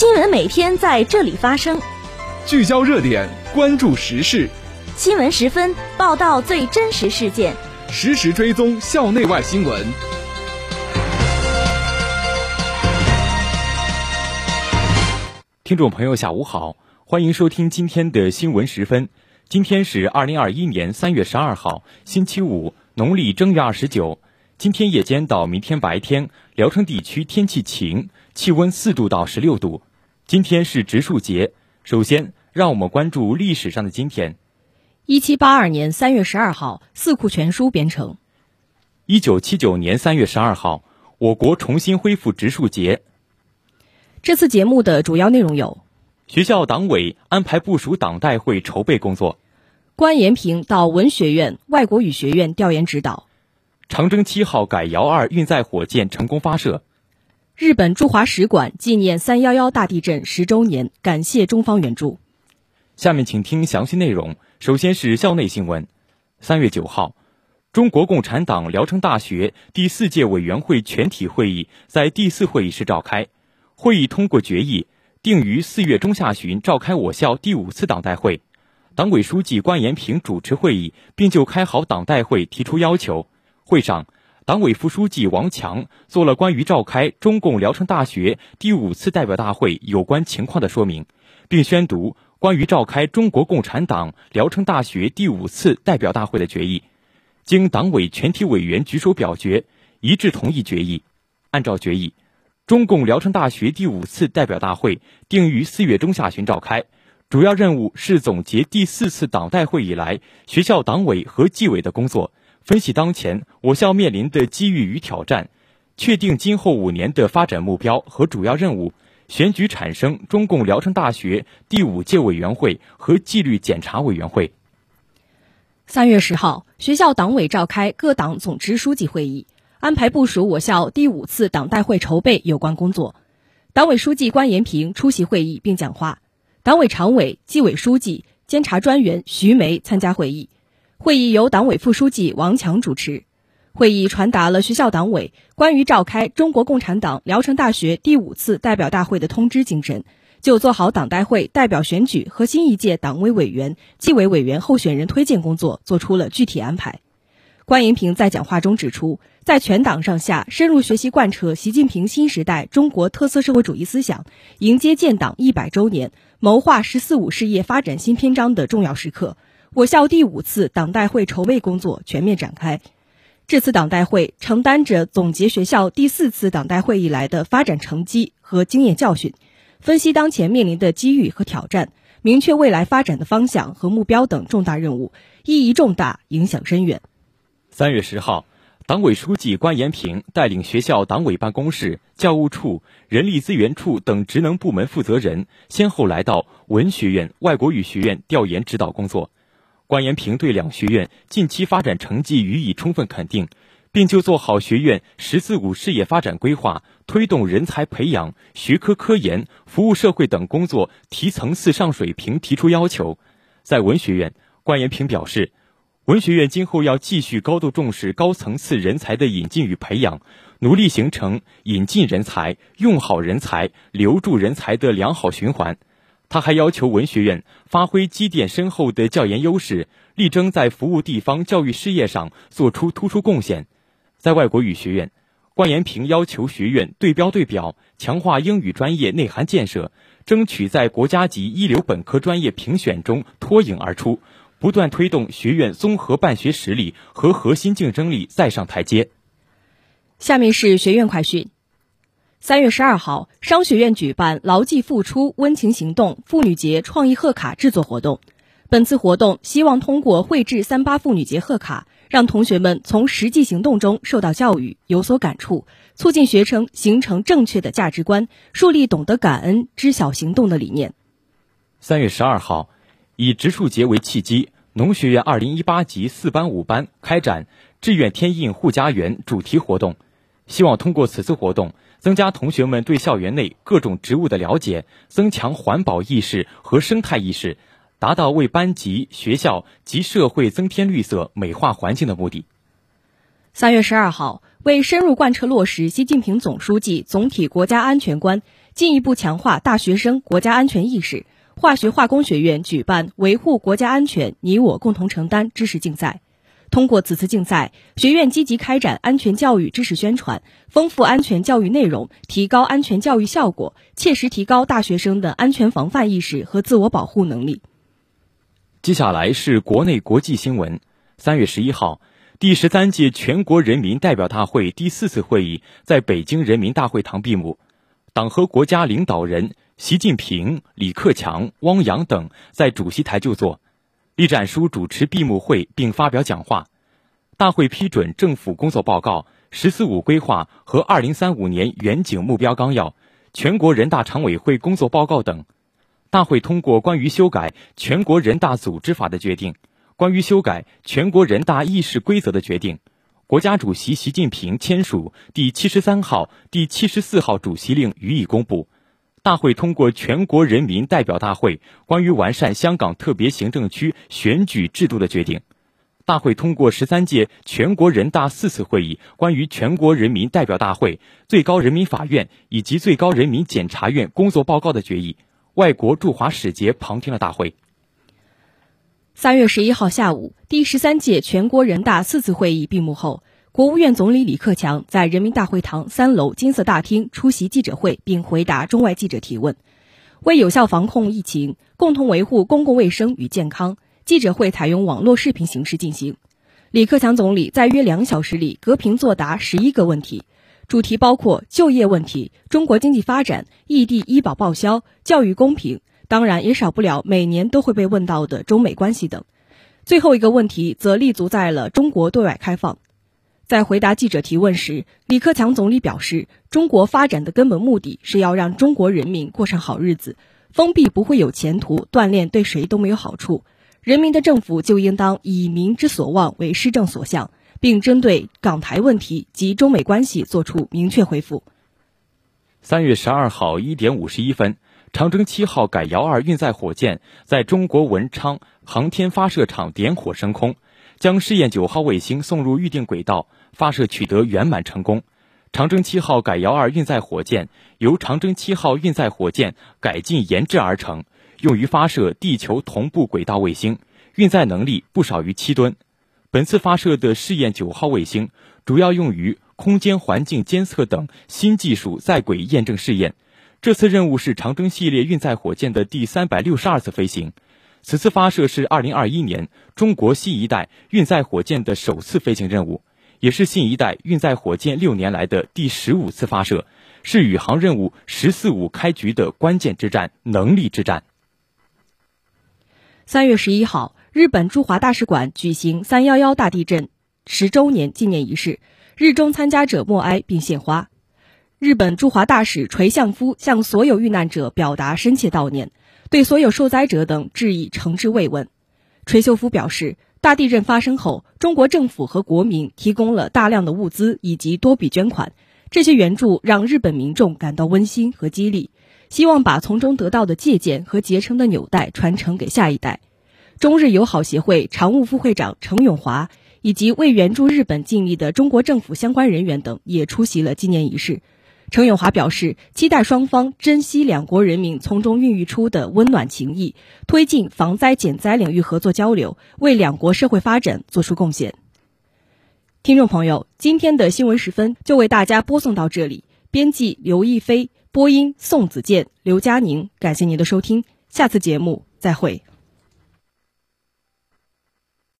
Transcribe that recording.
新闻每天在这里发生，聚焦热点，关注时事。新闻十分报道最真实事件，实时追踪校内外新闻。听众朋友，下午好，欢迎收听今天的新闻十分。今天是二零二一年三月十二号，星期五，农历正月二十九。今天夜间到明天白天，聊城地区天气晴，气温四度到十六度。今天是植树节，首先让我们关注历史上的今天。一七八二年三月十二号，《四库全书》编成。一九七九年三月十二号，我国重新恢复植树节。这次节目的主要内容有：学校党委安排部署党代会筹备工作；关延平到文学院、外国语学院调研指导；长征七号改遥二运载火箭成功发射；日本驻华使馆纪念三幺幺大地震十周年，感谢中方援助。下面请听详细内容。首先是校内新闻。三月九号，中国共产党聊城大学第四届委员会全体会议在第四会议室召开。会议通过决议，定于四月中下旬召开我校第五次党代会。党委书记关延平主持会议，并就开好党代会提出要求。会上，党委副书记王强做了关于召开中共聊城大学第五次代表大会有关情况的说明，并宣读关于召开中国共产党聊城大学第五次代表大会的决议。经党委全体委员举手表决，一致同意决议。按照决议。中共聊城大学第五次代表大会定于四月中下旬召开，主要任务是总结第四次党代会以来学校党委和纪委的工作，分析当前我校面临的机遇与挑战，确定今后五年的发展目标和主要任务，选举产生中共聊城大学第五届委员会和纪律检查委员会。三月十号，学校党委召开各党总支书记会议。安排部署我校第五次党代会筹备有关工作，党委书记关延平出席会议并讲话，党委常委、纪委书记、监察专员徐梅参加会议。会议由党委副书记王强主持。会议传达了学校党委关于召开中国共产党聊城大学第五次代表大会的通知精神，就做好党代会代表选举和新一届党委委员、纪委委员候选人推荐工作作出了具体安排。关银平在讲话中指出，在全党上下深入学习贯彻习近平新时代中国特色社会主义思想，迎接建党一百周年、谋划“十四五”事业发展新篇章的重要时刻，我校第五次党代会筹备工作全面展开。这次党代会承担着总结学校第四次党代会以来的发展成绩和经验教训，分析当前面临的机遇和挑战，明确未来发展的方向和目标等重大任务，意义重大，影响深远。三月十号，党委书记关延平带领学校党委办公室、教务处、人力资源处等职能部门负责人，先后来到文学院、外国语学院调研指导工作。关延平对两学院近期发展成绩予以充分肯定，并就做好学院“十四五”事业发展规划、推动人才培养、学科科研、服务社会等工作提层次上水平提出要求。在文学院，关延平表示。文学院今后要继续高度重视高层次人才的引进与培养，努力形成引进人才、用好人才、留住人才的良好循环。他还要求文学院发挥积淀深厚的教研优势，力争在服务地方教育事业上做出突出贡献。在外国语学院，关延平要求学院对标对表，强化英语专业内涵建设，争取在国家级一流本科专业评选中脱颖而出。不断推动学院综合办学实力和核心竞争力再上台阶。下面是学院快讯：三月十二号，商学院举办“牢记付出，温情行动”妇女节创意贺卡制作活动。本次活动希望通过绘制三八妇女节贺卡，让同学们从实际行动中受到教育，有所感触，促进学生形成正确的价值观，树立懂得感恩、知晓行动的理念。三月十二号。以植树节为契机，农学院二零一八级四班、五班开展“志愿添印护家园”主题活动，希望通过此次活动，增加同学们对校园内各种植物的了解，增强环保意识和生态意识，达到为班级、学校及社会增添绿色、美化环境的目的。三月十二号，为深入贯彻落实习近平总书记总体国家安全观，进一步强化大学生国家安全意识。化学化工学院举办“维护国家安全，你我共同承担”知识竞赛。通过此次竞赛，学院积极开展安全教育知识宣传，丰富安全教育内容，提高安全教育效果，切实提高大学生的安全防范意识和自我保护能力。接下来是国内国际新闻。三月十一号，第十三届全国人民代表大会第四次会议在北京人民大会堂闭幕，党和国家领导人习近平、李克强、汪洋等在主席台就座。栗战书主持闭幕会并发表讲话，大会批准政府工作报告、“十四五”规划和二零三五年远景目标纲要、全国人大常委会工作报告等。大会通过关于修改全国人大组织法的决定、关于修改全国人大议事规则的决定。国家主席习近平签署第七十三号、第七十四号主席令予以公布。大会通过全国人民代表大会关于完善香港特别行政区选举制度的决定，大会通过十三届全国人大四次会议关于全国人民代表大会、最高人民法院以及最高人民检察院工作报告的决议。外国驻华使节旁听了大会。三月十一号下午，第十三届全国人大四次会议闭幕后。国务院总理李克强在人民大会堂三楼金色大厅出席记者会，并回答中外记者提问。为有效防控疫情，共同维护公共卫生与健康，记者会采用网络视频形式进行。李克强总理在约两小时里隔屏作答十一个问题，主题包括就业问题、中国经济发展、异地医保报销、教育公平，当然也少不了每年都会被问到的中美关系等。最后一个问题则立足在了中国对外开放。在回答记者提问时，李克强总理表示，中国发展的根本目的是要让中国人民过上好日子，封闭不会有前途，锻炼对谁都没有好处。人民的政府就应当以民之所望为施政所向，并针对港台问题及中美关系作出明确回复。三月十二号一点五十一分，长征七号改遥二运载火箭在中国文昌航天发射场点火升空，将试验九号卫星送入预定轨道。发射取得圆满成功，长征七号改遥二运载火箭由长征七号运载火箭改进研制而成，用于发射地球同步轨道卫星，运载能力不少于七吨。本次发射的试验九号卫星主要用于空间环境监测等新技术在轨验证试验。这次任务是长征系列运载火箭的第三百六十二次飞行，此次发射是二零二一年中国新一代运载火箭的首次飞行任务。也是新一代运载火箭六年来的第十五次发射，是宇航任务“十四五”开局的关键之战——能力之战。三月十一号，日本驻华大使馆举行“三幺幺”大地震十周年纪念仪式，日中参加者默哀并献花。日本驻华大使垂相夫向所有遇难者表达深切悼念，对所有受灾者等致以诚挚慰问。垂秀夫表示。大地震发生后，中国政府和国民提供了大量的物资以及多笔捐款，这些援助让日本民众感到温馨和激励，希望把从中得到的借鉴和结成的纽带传承给下一代。中日友好协会常务副会长程永华以及为援助日本尽力的中国政府相关人员等也出席了纪念仪式。程永华表示，期待双方珍惜两国人民从中孕育出的温暖情谊，推进防灾减灾领域合作交流，为两国社会发展做出贡献。听众朋友，今天的新闻时分就为大家播送到这里。编辑刘亦菲，播音宋子健、刘佳宁，感谢您的收听，下次节目再会。